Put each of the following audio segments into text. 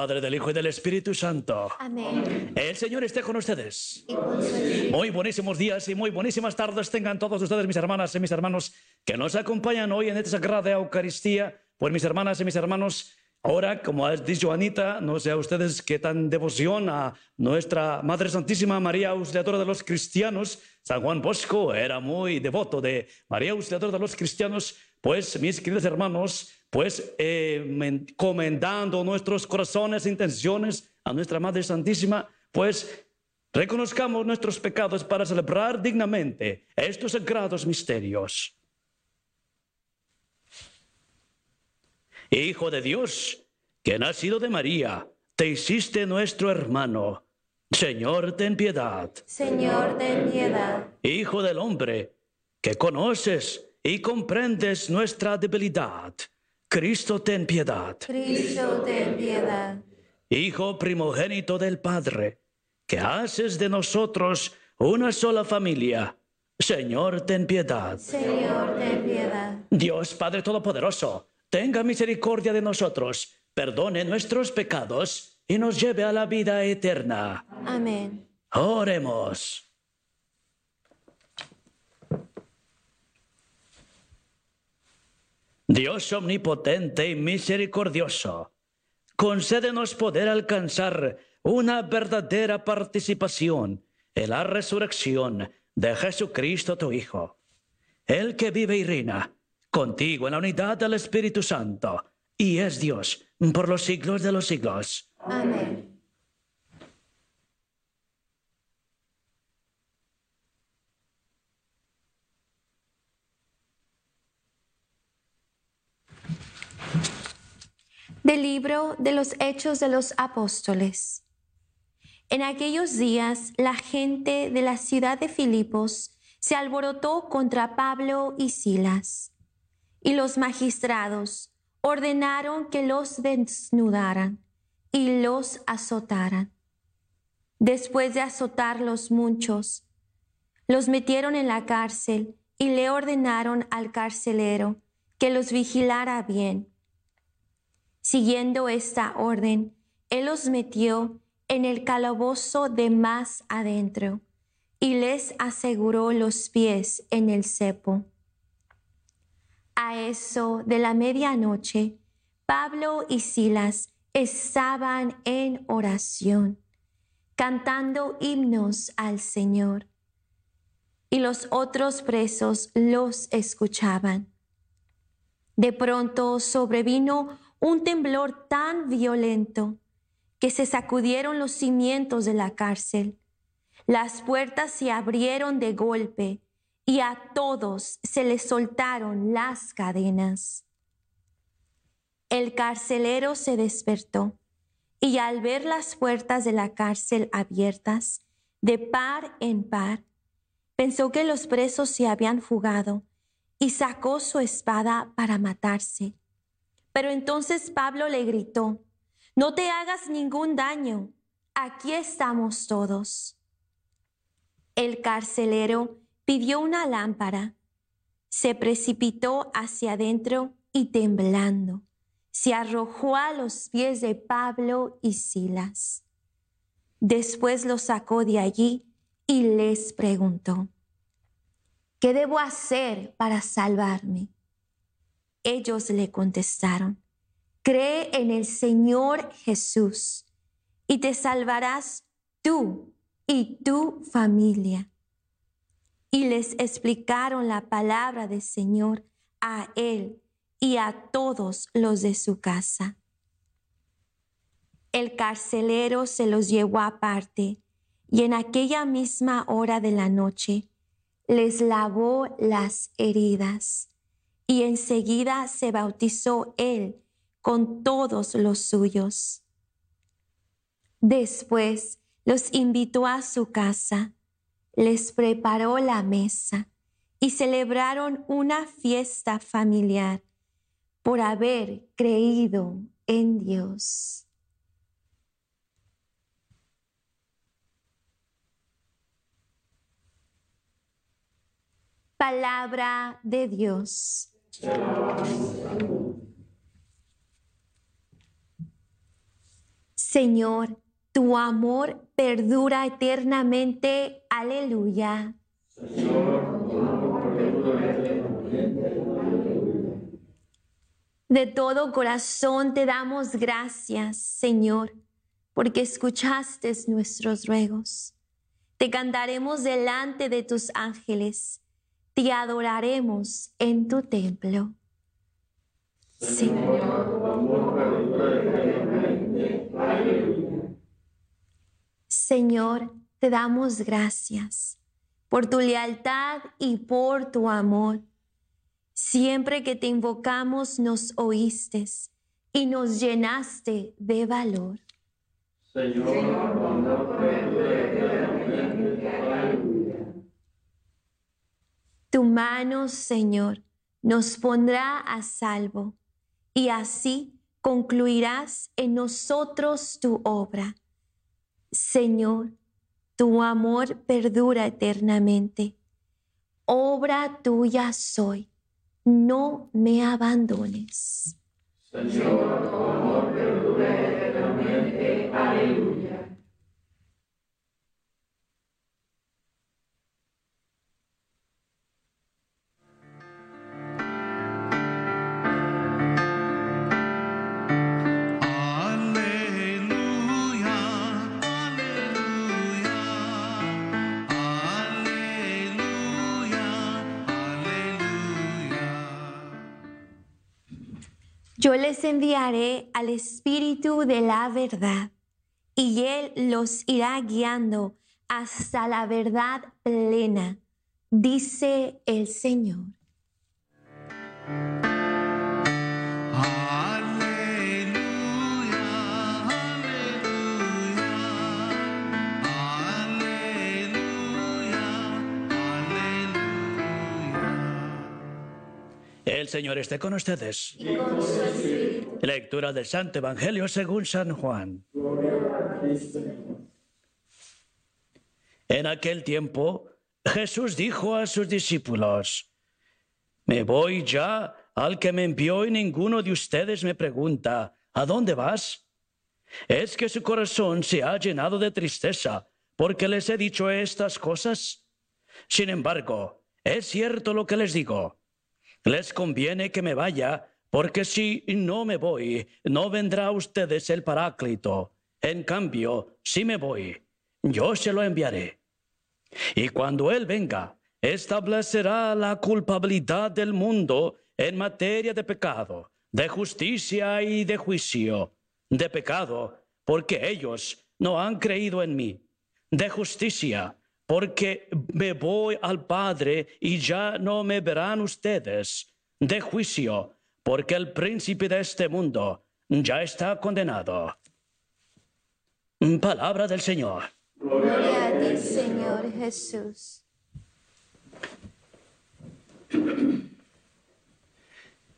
Padre, del Hijo y del Espíritu Santo. Amén. El Señor esté con ustedes. Muy buenísimos días y muy buenísimas tardes tengan todos ustedes, mis hermanas y mis hermanos, que nos acompañan hoy en esta sagrada Eucaristía. Pues mis hermanas y mis hermanos, ahora, como ha dicho Anita, no sé a ustedes qué tan devoción a nuestra Madre Santísima María Auxiliadora de los Cristianos. San Juan Bosco era muy devoto de María Auxiliadora de los Cristianos. Pues, mis queridos hermanos, pues eh, men- comendando nuestros corazones e intenciones a nuestra Madre Santísima, pues Reconozcamos nuestros pecados para celebrar dignamente estos sagrados misterios. Hijo de Dios, que nacido de María, te hiciste nuestro hermano. Señor, ten piedad. Señor, ten piedad. Hijo del hombre, que conoces y comprendes nuestra debilidad. Cristo, ten piedad. Cristo, ten piedad. Hijo primogénito del Padre, que haces de nosotros una sola familia. Señor, ten piedad. Señor, ten piedad. Dios Padre Todopoderoso, tenga misericordia de nosotros, perdone nuestros pecados y nos lleve a la vida eterna. Amén. Oremos. Dios omnipotente y misericordioso, concédenos poder alcanzar una verdadera participación en la resurrección de Jesucristo tu Hijo, el que vive y reina contigo en la unidad del Espíritu Santo y es Dios por los siglos de los siglos. Amén. Del libro de los Hechos de los Apóstoles. En aquellos días la gente de la ciudad de Filipos se alborotó contra Pablo y Silas, y los magistrados ordenaron que los desnudaran y los azotaran. Después de azotarlos muchos, los metieron en la cárcel y le ordenaron al carcelero que los vigilara bien. Siguiendo esta orden, él los metió en el calabozo de más adentro y les aseguró los pies en el cepo. A eso de la medianoche, Pablo y Silas estaban en oración, cantando himnos al Señor, y los otros presos los escuchaban. De pronto sobrevino un temblor tan violento que se sacudieron los cimientos de la cárcel. Las puertas se abrieron de golpe y a todos se les soltaron las cadenas. El carcelero se despertó y al ver las puertas de la cárcel abiertas, de par en par, pensó que los presos se habían fugado y sacó su espada para matarse. Pero entonces Pablo le gritó, no te hagas ningún daño, aquí estamos todos. El carcelero pidió una lámpara, se precipitó hacia adentro y temblando, se arrojó a los pies de Pablo y Silas. Después los sacó de allí y les preguntó, ¿qué debo hacer para salvarme? Ellos le contestaron, cree en el Señor Jesús y te salvarás tú y tu familia. y les explicaron la palabra del Señor a él y a todos los de su casa. El carcelero se los llevó aparte y en aquella misma hora de la noche les lavó las heridas y enseguida se bautizó él con todos los suyos. Después los invitó a su casa, les preparó la mesa y celebraron una fiesta familiar por haber creído en Dios. Palabra de Dios. Señor, tu amor perdura eternamente. Aleluya. De todo corazón te damos gracias, Señor, porque escuchaste nuestros ruegos. Te cantaremos delante de tus ángeles, te adoraremos en tu templo. Señor, Señor, te damos gracias por tu lealtad y por tu amor. Siempre que te invocamos nos oíste y nos llenaste de valor. Tu mano, Señor, nos pondrá a salvo y así concluirás en nosotros tu obra. Señor, tu amor perdura eternamente. Obra tuya soy, no me abandones. Señor, Yo les enviaré al Espíritu de la verdad, y Él los irá guiando hasta la verdad plena, dice el Señor. El Señor esté con ustedes. Lectura del Santo Evangelio según San Juan. En aquel tiempo, Jesús dijo a sus discípulos, Me voy ya al que me envió y ninguno de ustedes me pregunta, ¿a dónde vas? Es que su corazón se ha llenado de tristeza porque les he dicho estas cosas. Sin embargo, es cierto lo que les digo. Les conviene que me vaya, porque si no me voy, no vendrá a ustedes el Paráclito. En cambio, si me voy, yo se lo enviaré. Y cuando Él venga, establecerá la culpabilidad del mundo en materia de pecado, de justicia y de juicio. De pecado, porque ellos no han creído en mí. De justicia, porque me voy al Padre y ya no me verán ustedes. De juicio, porque el príncipe de este mundo ya está condenado. Palabra del Señor. Gloria a ti, Señor Jesús.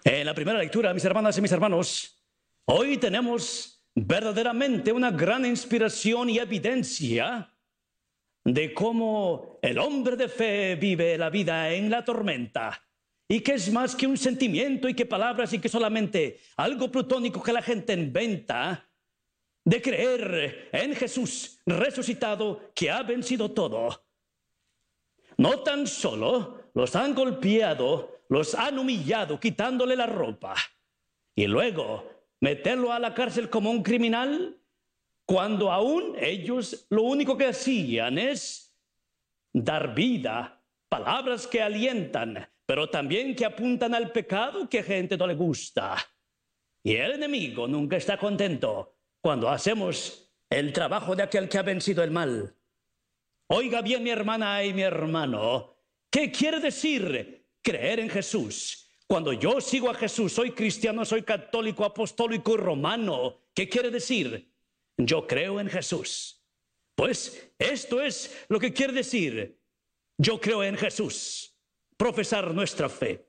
En la primera lectura, mis hermanas y mis hermanos, hoy tenemos verdaderamente una gran inspiración y evidencia de cómo el hombre de fe vive la vida en la tormenta y que es más que un sentimiento y que palabras y que solamente algo plutónico que la gente inventa de creer en Jesús resucitado que ha vencido todo. No tan solo los han golpeado, los han humillado quitándole la ropa y luego meterlo a la cárcel como un criminal cuando aún ellos lo único que hacían es dar vida palabras que alientan, pero también que apuntan al pecado que a gente no le gusta. Y el enemigo nunca está contento cuando hacemos el trabajo de aquel que ha vencido el mal. Oiga bien mi hermana y mi hermano, ¿qué quiere decir creer en Jesús? Cuando yo sigo a Jesús, soy cristiano, soy católico, apostólico y romano. ¿Qué quiere decir? Yo creo en Jesús. Pues esto es lo que quiere decir. Yo creo en Jesús. Profesar nuestra fe.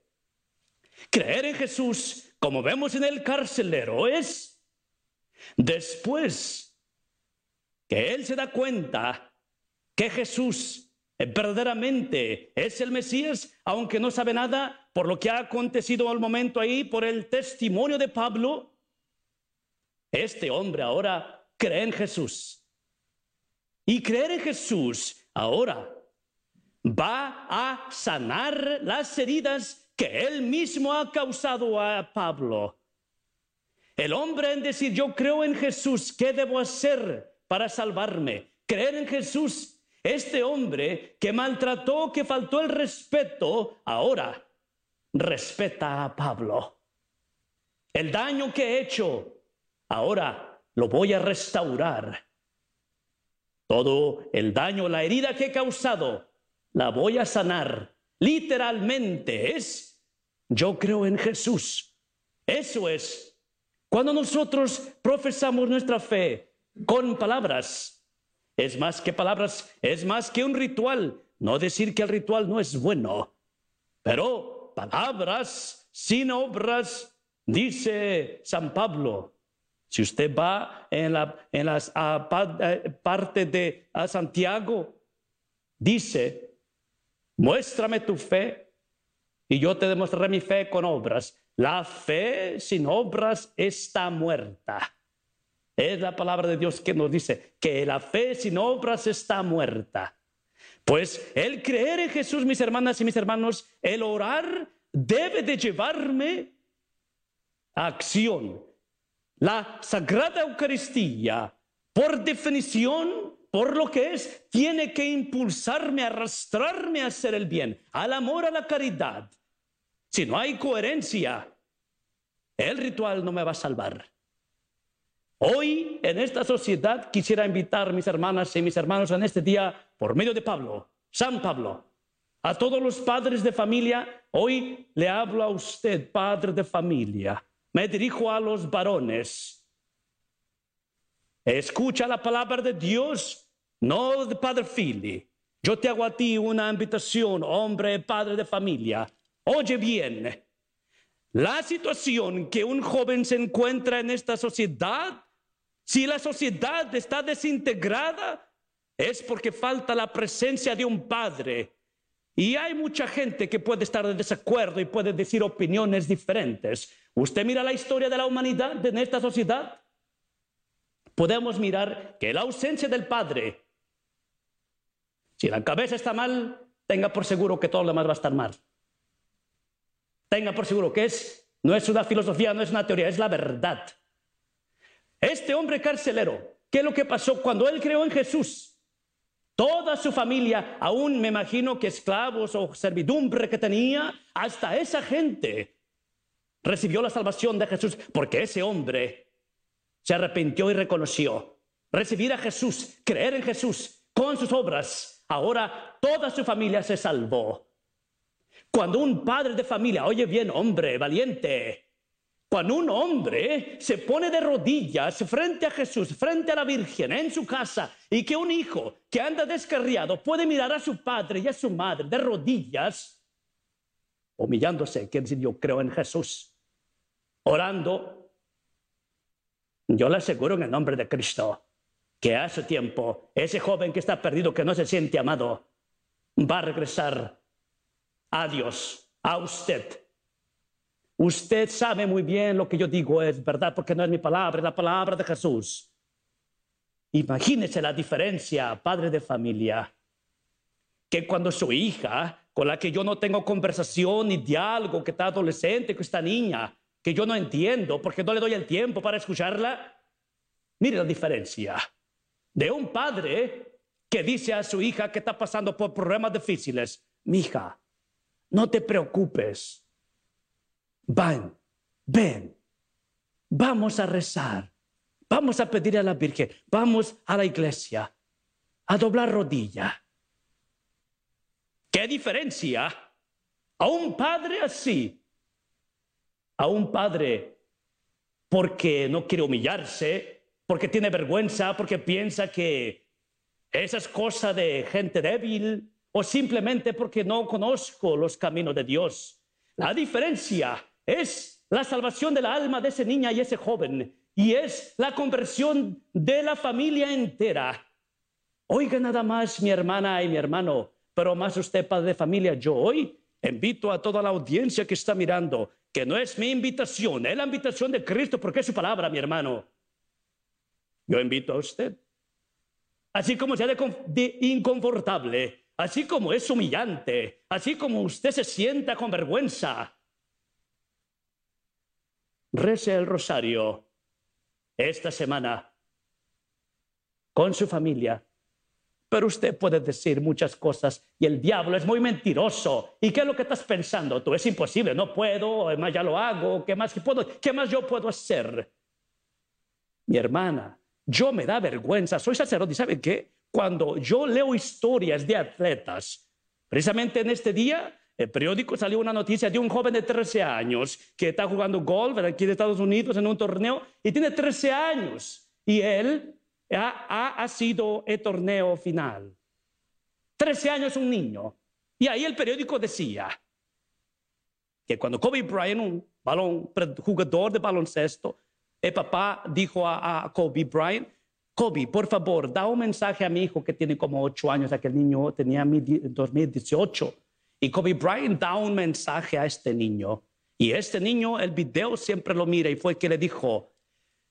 Creer en Jesús, como vemos en el carcelero, es después que él se da cuenta que Jesús verdaderamente es el Mesías, aunque no sabe nada por lo que ha acontecido al momento ahí, por el testimonio de Pablo, este hombre ahora cree en Jesús. Y creer en Jesús ahora va a sanar las heridas que él mismo ha causado a Pablo. El hombre en decir, yo creo en Jesús, ¿qué debo hacer para salvarme? Creer en Jesús. Este hombre que maltrató, que faltó el respeto, ahora respeta a Pablo. El daño que he hecho, ahora lo voy a restaurar. Todo el daño, la herida que he causado, la voy a sanar. Literalmente es, yo creo en Jesús. Eso es. Cuando nosotros profesamos nuestra fe con palabras, es más que palabras, es más que un ritual. No decir que el ritual no es bueno, pero palabras sin obras, dice San Pablo. Si usted va en la en las, a, eh, parte de a Santiago, dice, muéstrame tu fe y yo te demostraré mi fe con obras. La fe sin obras está muerta. Es la palabra de Dios que nos dice que la fe sin obras está muerta. Pues el creer en Jesús, mis hermanas y mis hermanos, el orar debe de llevarme a acción. La Sagrada Eucaristía, por definición, por lo que es, tiene que impulsarme, arrastrarme a hacer el bien, al amor, a la caridad. Si no hay coherencia, el ritual no me va a salvar. Hoy, en esta sociedad, quisiera invitar mis hermanas y mis hermanos en este día, por medio de Pablo, San Pablo, a todos los padres de familia. Hoy le hablo a usted, padre de familia. Me dirijo a los varones. Escucha la palabra de Dios, no de Padre Fili. Yo te hago a ti una invitación, hombre, padre de familia. Oye bien, la situación que un joven se encuentra en esta sociedad, si la sociedad está desintegrada, es porque falta la presencia de un padre. Y hay mucha gente que puede estar de desacuerdo y puede decir opiniones diferentes. Usted mira la historia de la humanidad en esta sociedad. Podemos mirar que la ausencia del padre, si la cabeza está mal, tenga por seguro que todo lo demás va a estar mal. Tenga por seguro que es, no es una filosofía, no es una teoría, es la verdad. Este hombre carcelero, ¿qué es lo que pasó cuando él creó en Jesús? Toda su familia, aún me imagino que esclavos o servidumbre que tenía, hasta esa gente recibió la salvación de Jesús, porque ese hombre se arrepintió y reconoció. Recibir a Jesús, creer en Jesús con sus obras, ahora toda su familia se salvó. Cuando un padre de familia, oye bien, hombre, valiente, cuando un hombre se pone de rodillas frente a Jesús, frente a la Virgen, en su casa, y que un hijo que anda descarriado puede mirar a su padre y a su madre de rodillas, humillándose, quiere decir, yo creo en Jesús, orando, yo le aseguro en el nombre de Cristo que su tiempo ese joven que está perdido, que no se siente amado, va a regresar a Dios, a usted. Usted sabe muy bien lo que yo digo es verdad porque no es mi palabra, es la palabra de Jesús. Imagínese la diferencia, padre de familia, que cuando su hija, con la que yo no tengo conversación ni diálogo, que está adolescente, que está niña, que yo no entiendo porque no le doy el tiempo para escucharla, mire la diferencia de un padre que dice a su hija que está pasando por problemas difíciles, mija, no te preocupes. Van, ven, vamos a rezar, vamos a pedir a la Virgen, vamos a la iglesia, a doblar rodilla. ¿Qué diferencia a un padre así? A un padre porque no quiere humillarse, porque tiene vergüenza, porque piensa que esa es cosa de gente débil o simplemente porque no conozco los caminos de Dios. La diferencia es la salvación de la alma de esa niña y ese joven y es la conversión de la familia entera. Oiga nada más mi hermana y mi hermano, pero más usted padre de familia, yo hoy invito a toda la audiencia que está mirando, que no es mi invitación, es la invitación de Cristo porque es su palabra, mi hermano. Yo invito a usted. Así como sea inconfortable, así como es humillante, así como usted se sienta con vergüenza, rece el rosario esta semana con su familia. Pero usted puede decir muchas cosas y el diablo es muy mentiroso. ¿Y qué es lo que estás pensando? Tú es imposible, no puedo, además ya lo hago, ¿qué más, puedo, ¿qué más yo puedo hacer? Mi hermana, yo me da vergüenza, soy sacerdote y ¿sabe qué? Cuando yo leo historias de atletas, precisamente en este día el periódico salió una noticia de un joven de 13 años que está jugando golf aquí en Estados Unidos en un torneo y tiene 13 años y él ha, ha, sido el torneo final. 13 años un niño. Y ahí el periódico decía que cuando Kobe Bryant, un balón, jugador de baloncesto, el papá dijo a, a Kobe Bryant, Kobe, por favor, da un mensaje a mi hijo que tiene como 8 años, aquel niño tenía en 2018. Y Kobe Bryant da un mensaje a este niño. Y este niño, el video siempre lo mira y fue que le dijo,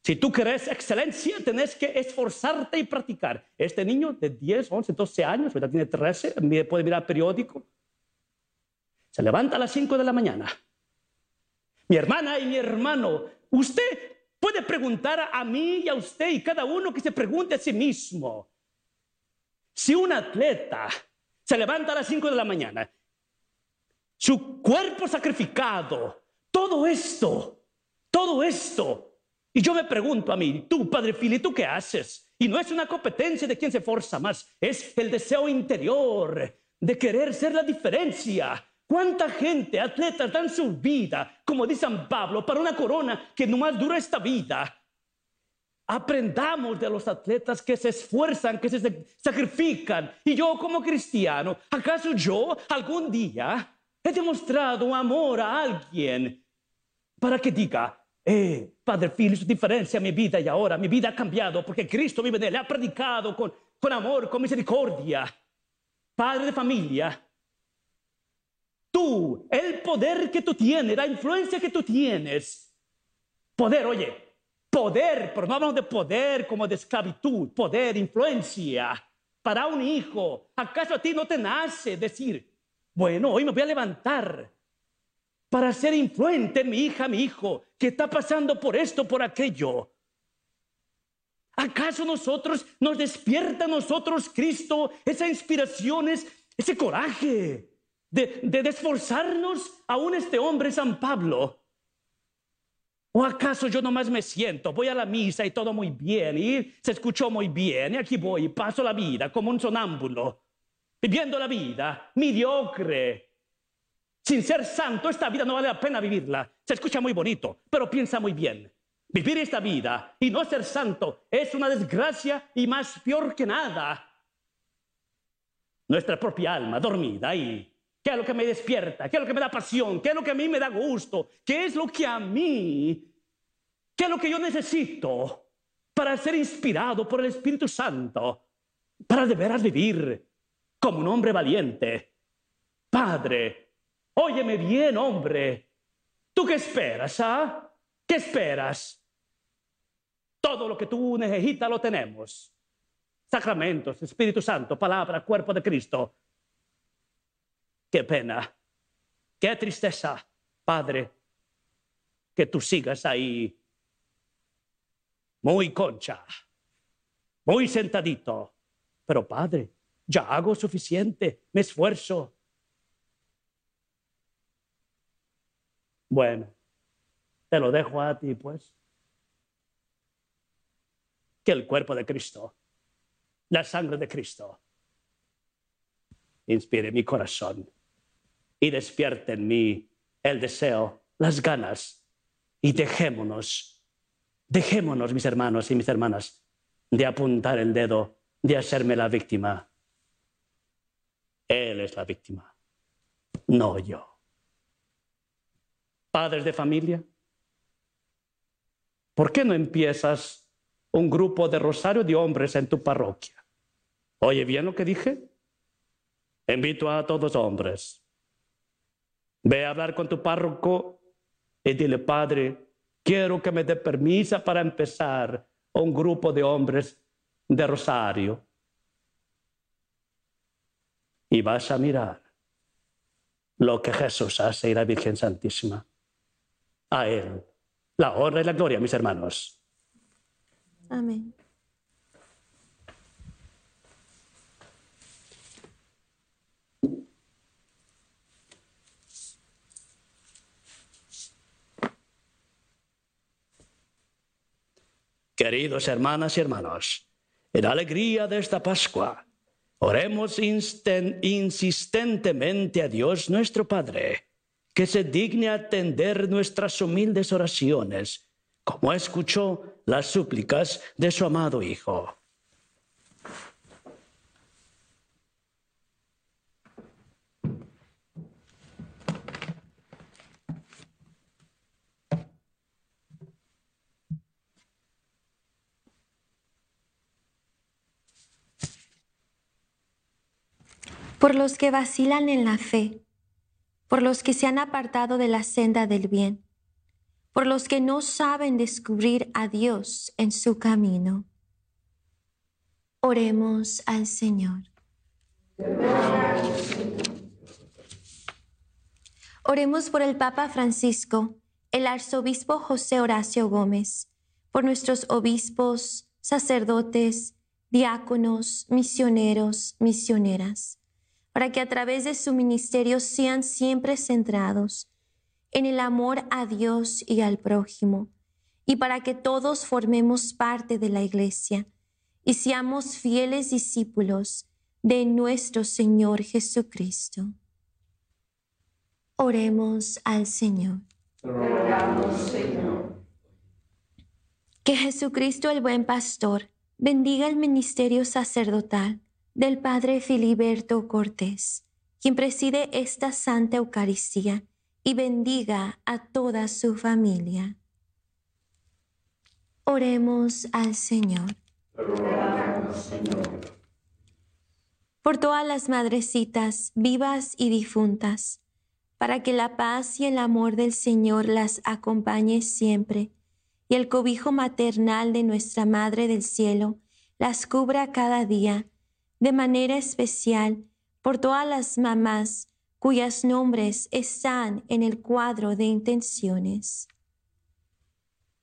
si tú querés excelencia, tenés que esforzarte y practicar. Este niño de 10, 11, 12 años, ¿verdad? tiene 13, puede mirar periódico. Se levanta a las 5 de la mañana. Mi hermana y mi hermano, usted puede preguntar a mí y a usted y cada uno que se pregunte a sí mismo. Si un atleta se levanta a las 5 de la mañana, su cuerpo sacrificado, todo esto, todo esto, y yo me pregunto a mí, tú, Padre Fili, ¿tú qué haces? Y no es una competencia de quién se esforza más, es el deseo interior de querer ser la diferencia. ¿Cuánta gente, atletas, dan su vida, como dice San Pablo, para una corona que no más dura esta vida? Aprendamos de los atletas que se esfuerzan, que se sacrifican. Y yo como cristiano, ¿acaso yo algún día he demostrado amor a alguien para que diga, eh, Padre Figlio, su diferencia mi vida y ahora mi vida ha cambiado porque Cristo vive en él, ha predicado con, con amor, con misericordia. Padre de familia, tú, el poder que tú tienes, la influencia que tú tienes, poder, oye, poder, pero no hablamos de poder como de esclavitud, poder, influencia para un hijo. ¿Acaso a ti no te nace decir, bueno, hoy me voy a levantar para ser influente en mi hija, mi hijo, que está pasando por esto, por aquello. ¿Acaso nosotros nos despierta a nosotros Cristo esa inspiración, ese coraje de, de, esforzarnos aún este hombre San Pablo? ¿O acaso yo nomás me siento, voy a la misa y todo muy bien, y se escuchó muy bien, y aquí voy, paso la vida como un sonámbulo, viviendo la vida mediocre, sin ser santo, esta vida no vale la pena vivirla. Se escucha muy bonito, pero piensa muy bien. Vivir esta vida y no ser santo es una desgracia y más peor que nada. Nuestra propia alma dormida ahí. ¿Qué es lo que me despierta? ¿Qué es lo que me da pasión? ¿Qué es lo que a mí me da gusto? ¿Qué es lo que a mí, qué es lo que yo necesito para ser inspirado por el Espíritu Santo? Para de veras vivir como un hombre valiente. Padre, Óyeme bien, hombre. ¿Tú qué esperas, ah? ¿Qué esperas? Todo lo que tú necesitas lo tenemos. Sacramentos, Espíritu Santo, palabra, cuerpo de Cristo. Qué pena, qué tristeza, Padre, que tú sigas ahí muy concha, muy sentadito. Pero Padre, ya hago suficiente, me esfuerzo. Bueno, te lo dejo a ti, pues. Que el cuerpo de Cristo, la sangre de Cristo, inspire mi corazón y despierte en mí el deseo, las ganas, y dejémonos, dejémonos, mis hermanos y mis hermanas, de apuntar el dedo, de hacerme la víctima. Él es la víctima, no yo. Padres de familia, ¿por qué no empiezas un grupo de rosario de hombres en tu parroquia? ¿Oye bien lo que dije? Invito a todos hombres. Ve a hablar con tu párroco y dile, Padre, quiero que me dé permiso para empezar un grupo de hombres de rosario. Y vas a mirar lo que Jesús hace y la Virgen Santísima. A Él la honra y la gloria, mis hermanos. Amén. Queridos hermanas y hermanos, en alegría de esta Pascua, oremos insistentemente a Dios nuestro Padre, que se digne atender nuestras humildes oraciones, como escuchó las súplicas de su amado Hijo. Por los que vacilan en la fe, por los que se han apartado de la senda del bien, por los que no saben descubrir a Dios en su camino. Oremos al Señor. Oremos por el Papa Francisco, el arzobispo José Horacio Gómez, por nuestros obispos, sacerdotes, diáconos, misioneros, misioneras, para que a través de su ministerio sean siempre centrados en el amor a Dios y al prójimo, y para que todos formemos parte de la Iglesia y seamos fieles discípulos de nuestro Señor Jesucristo. Oremos al Señor. Que Jesucristo el buen pastor bendiga el ministerio sacerdotal del Padre Filiberto Cortés, quien preside esta Santa Eucaristía y bendiga a toda su familia. Oremos al Señor. Por todas las madrecitas vivas y difuntas, para que la paz y el amor del Señor las acompañe siempre, y el cobijo maternal de nuestra Madre del Cielo las cubra cada día, de manera especial por todas las mamás cuyos nombres están en el cuadro de intenciones.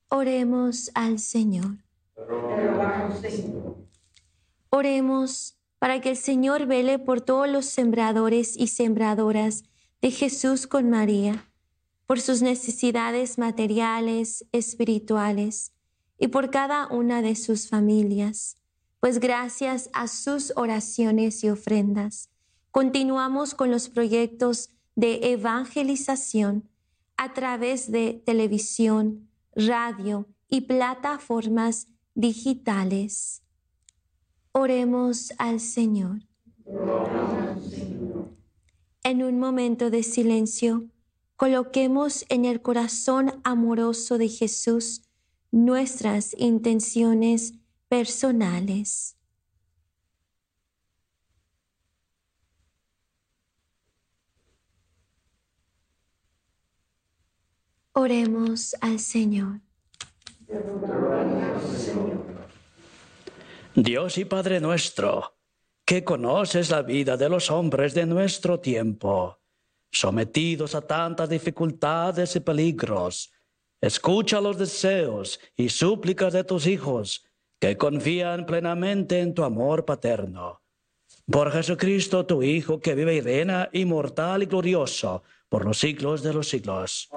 Oremos al Señor. Oremos para que el Señor vele por todos los sembradores y sembradoras de Jesús con María, por sus necesidades materiales, espirituales y por cada una de sus familias, pues gracias a sus oraciones y ofrendas, continuamos con los proyectos de evangelización a través de televisión, radio y plataformas digitales. Oremos al Señor. En un momento de silencio, coloquemos en el corazón amoroso de Jesús nuestras intenciones personales. Oremos al Señor. Dios y Padre nuestro, que conoces la vida de los hombres de nuestro tiempo, sometidos a tantas dificultades y peligros, escucha los deseos y súplicas de tus hijos que confían plenamente en tu amor paterno. Por Jesucristo, tu Hijo, que vive y reina inmortal y glorioso por los siglos de los siglos.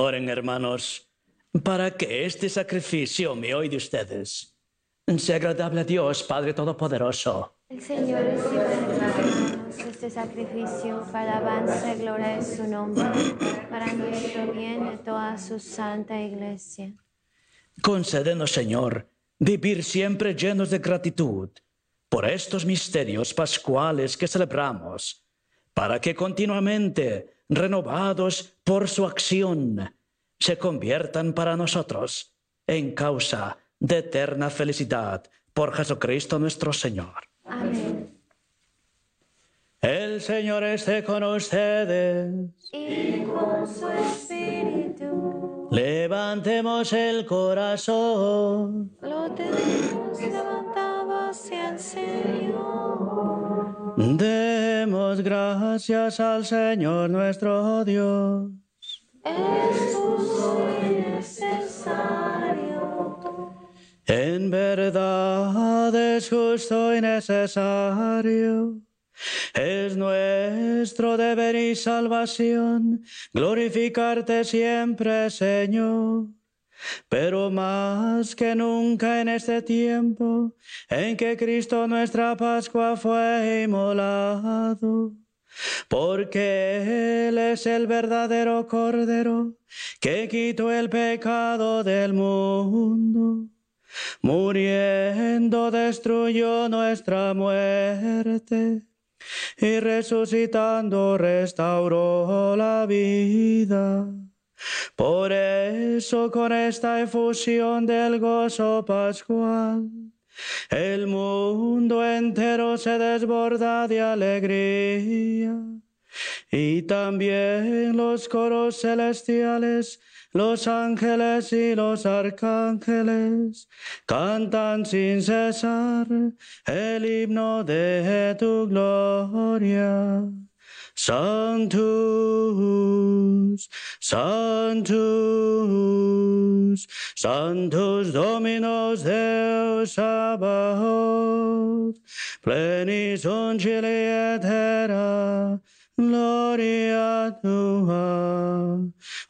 Oren, hermanos, para que este sacrificio mío y de ustedes sea agradable a Dios, Padre Todopoderoso. El Señor nosotros este sacrificio para alabanza y gloria de su nombre, para nuestro bien de toda su santa iglesia. Concédenos, Señor, vivir siempre llenos de gratitud por estos misterios pascuales que celebramos, para que continuamente, renovados por su acción, se conviertan para nosotros en causa de eterna felicidad por Jesucristo nuestro Señor. Amén. El Señor esté con ustedes. Y con su espíritu Levantemos el corazón. lo tenemos levantado hacia el Señor. Demos gracias al Señor nuestro Dios. Es justo y necesario. En verdad es justo y necesario. Es nuestro deber y salvación glorificarte siempre, Señor. Pero más que nunca en este tiempo en que Cristo nuestra Pascua fue inmolado, porque Él es el verdadero Cordero que quitó el pecado del mundo. Muriendo destruyó nuestra muerte y resucitando restauró la vida. Por eso con esta efusión del gozo pascual, el mundo entero se desborda de alegría. Y también los coros celestiales, los ángeles y los arcángeles cantan sin cesar el himno de tu gloria. Sanctus, Sanctus, Sanctus Dominus Deus Sabaoth, plenis uncili et terra, gloria tua,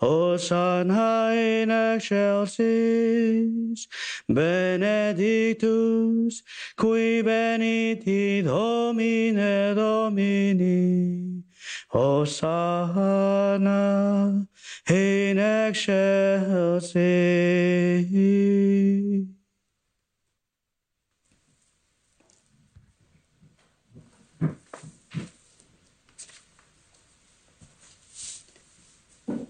Hosanna in excelsis, benedictus, qui veniti Domine Domini, Hosanna in excelsis.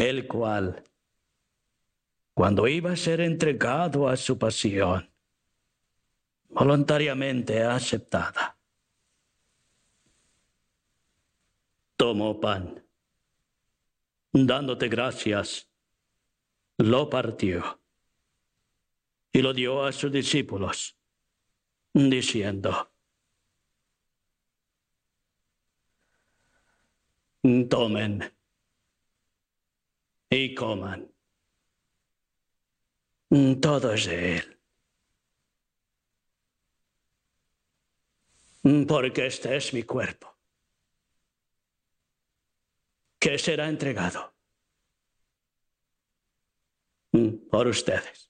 el cual, cuando iba a ser entregado a su pasión, voluntariamente aceptada, tomó pan, dándote gracias, lo partió y lo dio a sus discípulos, diciendo, tomen y coman. Todo es de Él. Porque este es mi cuerpo, que será entregado por ustedes.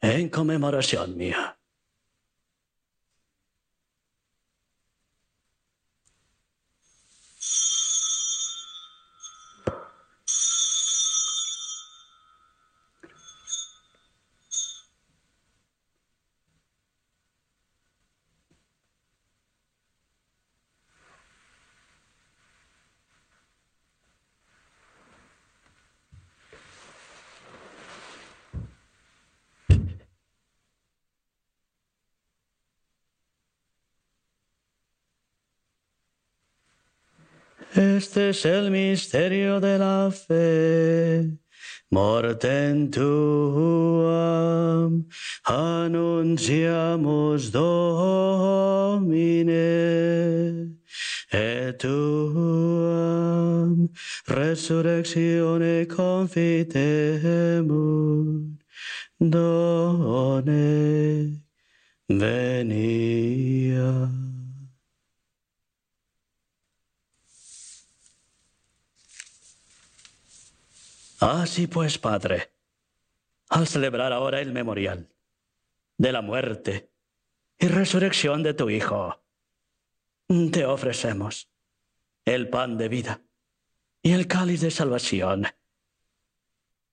en conmemoración Este es el misterio de la fe. Morten tuam annunciamus Domine, et tuam resurrectione confitemur, Done venia. Así pues, Padre, al celebrar ahora el memorial de la muerte y resurrección de tu Hijo, te ofrecemos el pan de vida y el cáliz de salvación.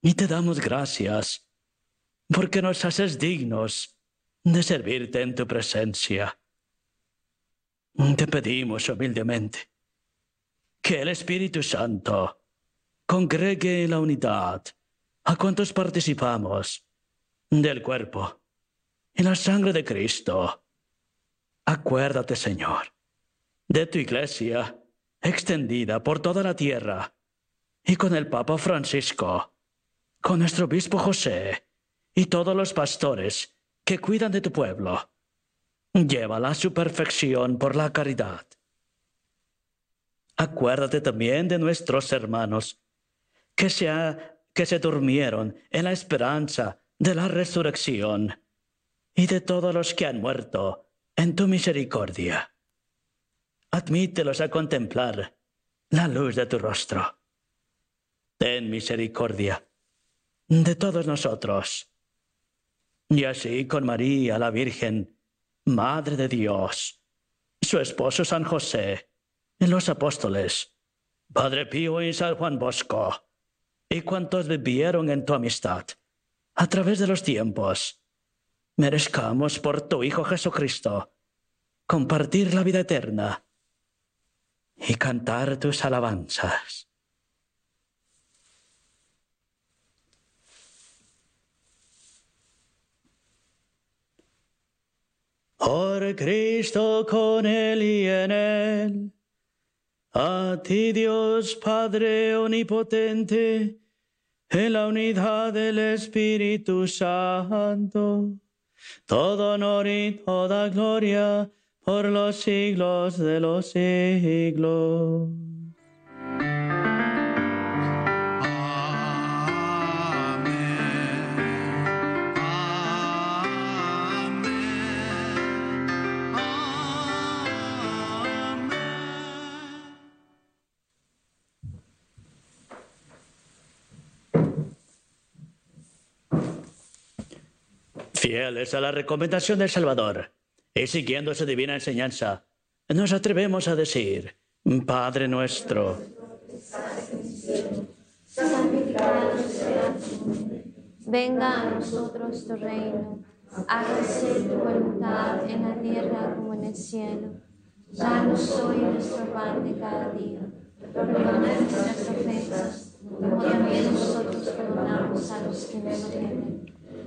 Y te damos gracias porque nos haces dignos de servirte en tu presencia. Te pedimos humildemente que el Espíritu Santo congregue la unidad a cuantos participamos del cuerpo y la sangre de Cristo. Acuérdate, Señor, de tu iglesia extendida por toda la tierra y con el Papa Francisco, con nuestro obispo José y todos los pastores que cuidan de tu pueblo. Llévala a su perfección por la caridad. Acuérdate también de nuestros hermanos que se, que se durmieron en la esperanza de la resurrección y de todos los que han muerto en tu misericordia. Admítelos a contemplar la luz de tu rostro. Ten misericordia de todos nosotros. Y así con María la Virgen, Madre de Dios, su esposo San José, los apóstoles, Padre Pío y San Juan Bosco, y cuantos vivieron en tu amistad a través de los tiempos, merezcamos por tu Hijo Jesucristo compartir la vida eterna y cantar tus alabanzas. Por Cristo con Él y en Él a ti Dios Padre Omnipotente, en la unidad del Espíritu Santo, todo honor y toda gloria por los siglos de los siglos. Fieles a la recomendación del Salvador y siguiendo su divina enseñanza, nos atrevemos a decir, Padre nuestro, Venga a nosotros tu reino, hágase tu voluntad en la tierra como en el cielo. Danos hoy nuestro pan de cada día. Perdona nuestras ofensas, como también nosotros perdonamos a los que nos ofenden.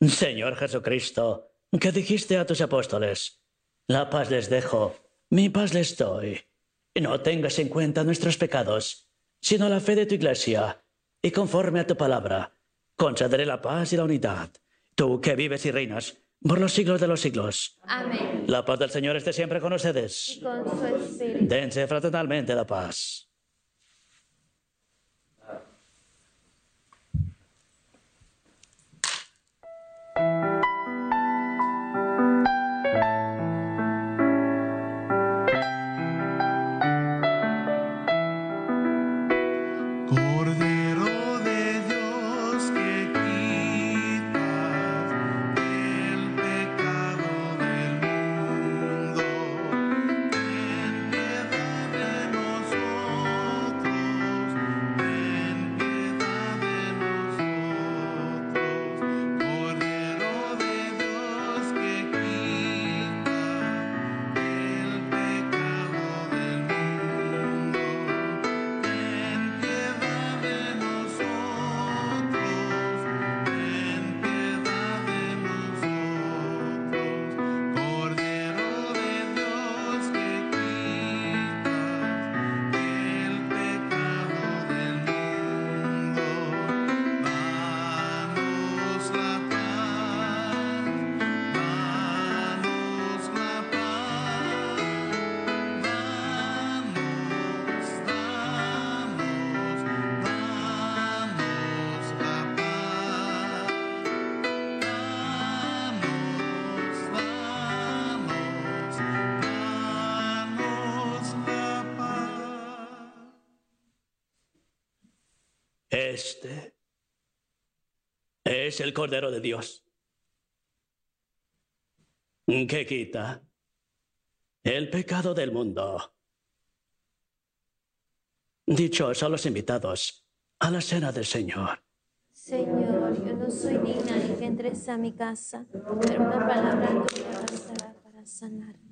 Señor. Jesucristo, que dijiste a tus apóstoles, la paz les dejo, mi paz les doy. No tengas en cuenta nuestros pecados, sino la fe de tu iglesia, y conforme a tu palabra, concederé la paz y la unidad. Tú que vives y reinas por los siglos de los siglos. Amén. La paz del Señor esté siempre con ustedes. Y con su espíritu. Dense fraternalmente la paz. Este es el Cordero de Dios, que quita el pecado del mundo. Dichosos los invitados a la cena del Señor. Señor, yo no soy digna de que entres a mi casa, pero una palabra tuya bastará para sanarme.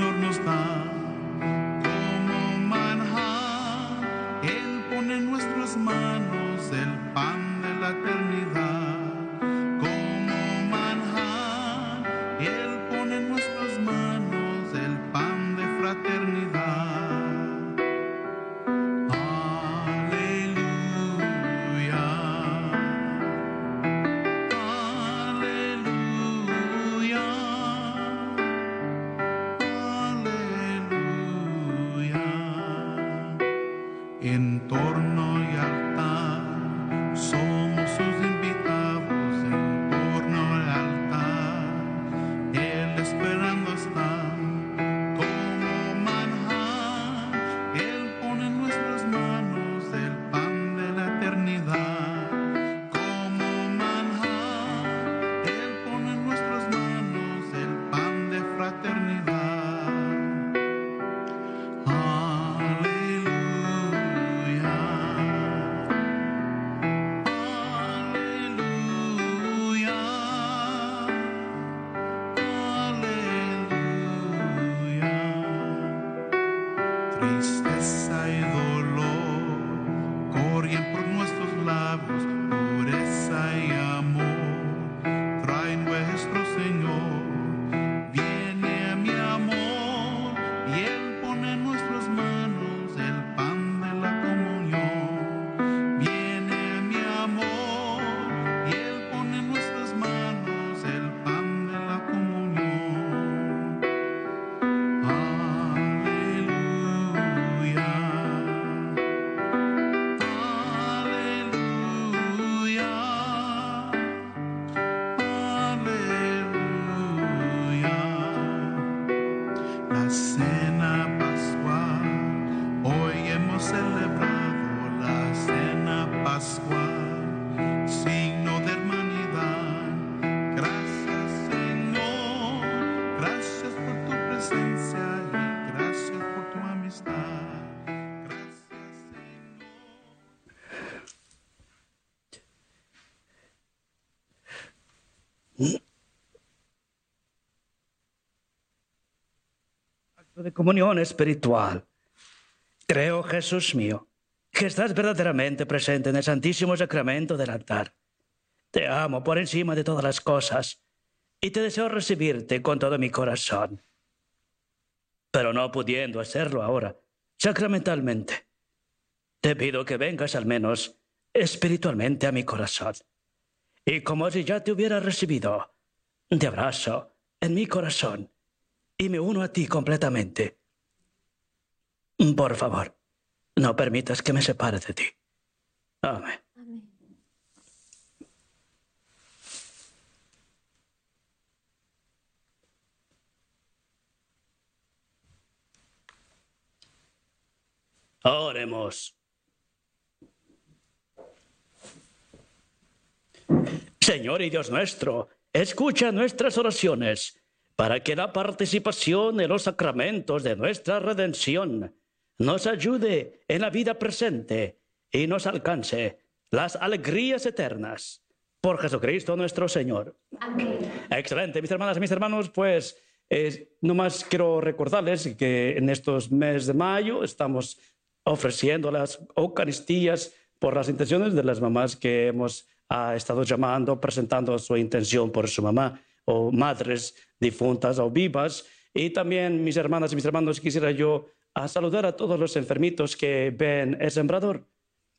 Señor nos da. Comunión espiritual. Creo, Jesús mío, que estás verdaderamente presente en el Santísimo Sacramento del altar. Te amo por encima de todas las cosas y te deseo recibirte con todo mi corazón. Pero no pudiendo hacerlo ahora, sacramentalmente, te pido que vengas al menos espiritualmente a mi corazón. Y como si ya te hubiera recibido, te abrazo en mi corazón y me uno a ti completamente. Por favor, no permitas que me separe de ti. Amén. Oremos. Señor y Dios nuestro, escucha nuestras oraciones para que la participación en los sacramentos de nuestra redención nos ayude en la vida presente y nos alcance las alegrías eternas. Por Jesucristo nuestro Señor. Excelente, mis hermanas y mis hermanos, pues eh, nomás quiero recordarles que en estos meses de mayo estamos ofreciendo las Eucaristías por las intenciones de las mamás que hemos ah, estado llamando, presentando su intención por su mamá o madres difuntas o vivas. Y también, mis hermanas y mis hermanos, quisiera yo a saludar a todos los enfermitos que ven el sembrador.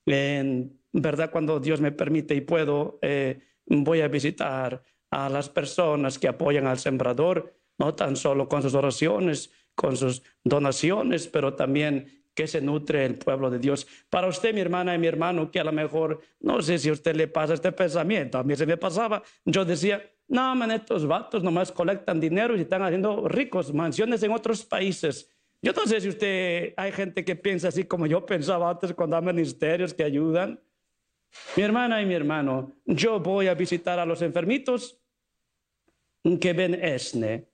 En verdad, cuando Dios me permite y puedo, eh, voy a visitar a las personas que apoyan al sembrador, no tan solo con sus oraciones, con sus donaciones, pero también que se nutre el pueblo de Dios. Para usted, mi hermana y mi hermano, que a lo mejor, no sé si a usted le pasa este pensamiento, a mí se me pasaba, yo decía, no, man, estos vatos nomás colectan dinero y están haciendo ricos, mansiones en otros países. Yo no sé si usted, hay gente que piensa así como yo pensaba antes cuando hay ministerios que ayudan. Mi hermana y mi hermano, yo voy a visitar a los enfermitos que ven ESNE.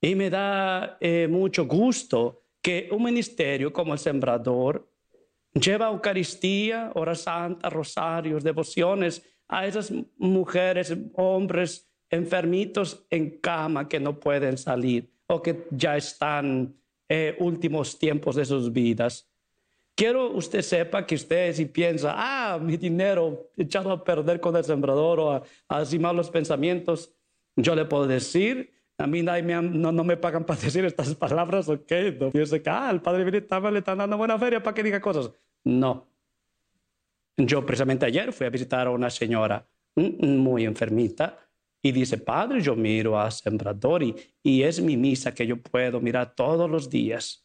Y me da eh, mucho gusto que un ministerio como el Sembrador lleva Eucaristía, hora santa, rosarios, devociones a esas mujeres, hombres enfermitos en cama que no pueden salir o que ya están eh, últimos tiempos de sus vidas. Quiero usted sepa que usted si piensa, ah, mi dinero echado a perder con el sembrador o a, así malos pensamientos, yo le puedo decir, a mí nadie me, no, no me pagan para decir estas palabras, ok, no piense que, ah, el padre Vilitama le está dando buena feria para que diga cosas. No. Yo precisamente ayer fui a visitar a una señora mm, muy enfermita y dice, padre, yo miro a Sembrador y, y es mi misa que yo puedo mirar todos los días.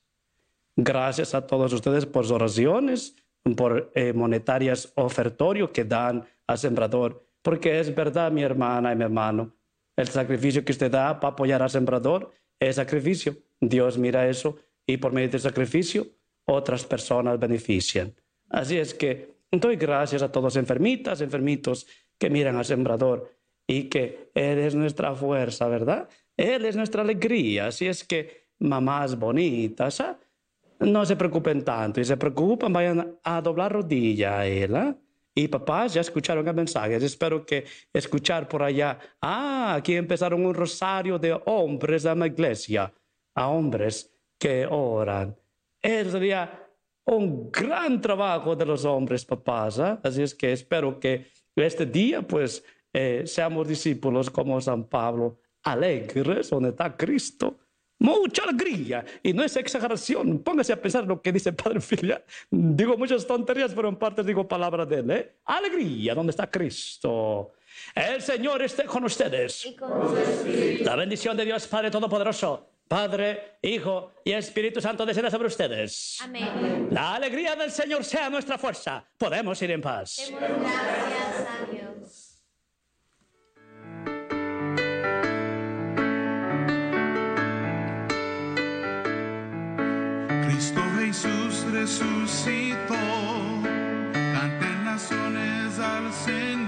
Gracias a todos ustedes por sus oraciones, por eh, monetarias ofertorio que dan a Sembrador, porque es verdad, mi hermana y mi hermano, el sacrificio que usted da para apoyar a Sembrador es sacrificio. Dios mira eso y por medio del sacrificio otras personas benefician. Así es que doy gracias a todos enfermitas, enfermitos que miran a Sembrador y que Él es nuestra fuerza, ¿verdad? Él es nuestra alegría. Así es que mamás bonitas, ¿ah? no se preocupen tanto y se preocupan, vayan a doblar rodilla a Él. ¿ah? Y papás ya escucharon el mensaje. Espero que escuchar por allá. Ah, aquí empezaron un rosario de hombres a la iglesia, a hombres que oran. Eso sería un gran trabajo de los hombres, papás. ¿ah? Así es que espero que este día, pues, eh, seamos discípulos como San Pablo, alegres donde está Cristo. Mucha alegría. Y no es exageración. Póngase a pensar lo que dice Padre Filia. Digo muchas tonterías, pero en parte digo palabras de él. ¿eh? Alegría donde está Cristo. El Señor esté con ustedes. La bendición de Dios Padre Todopoderoso, Padre, Hijo y Espíritu Santo descienda sobre ustedes. Amén. La alegría del Señor sea nuestra fuerza. Podemos ir en paz. Gracias resucitó, canten naciones al Señor.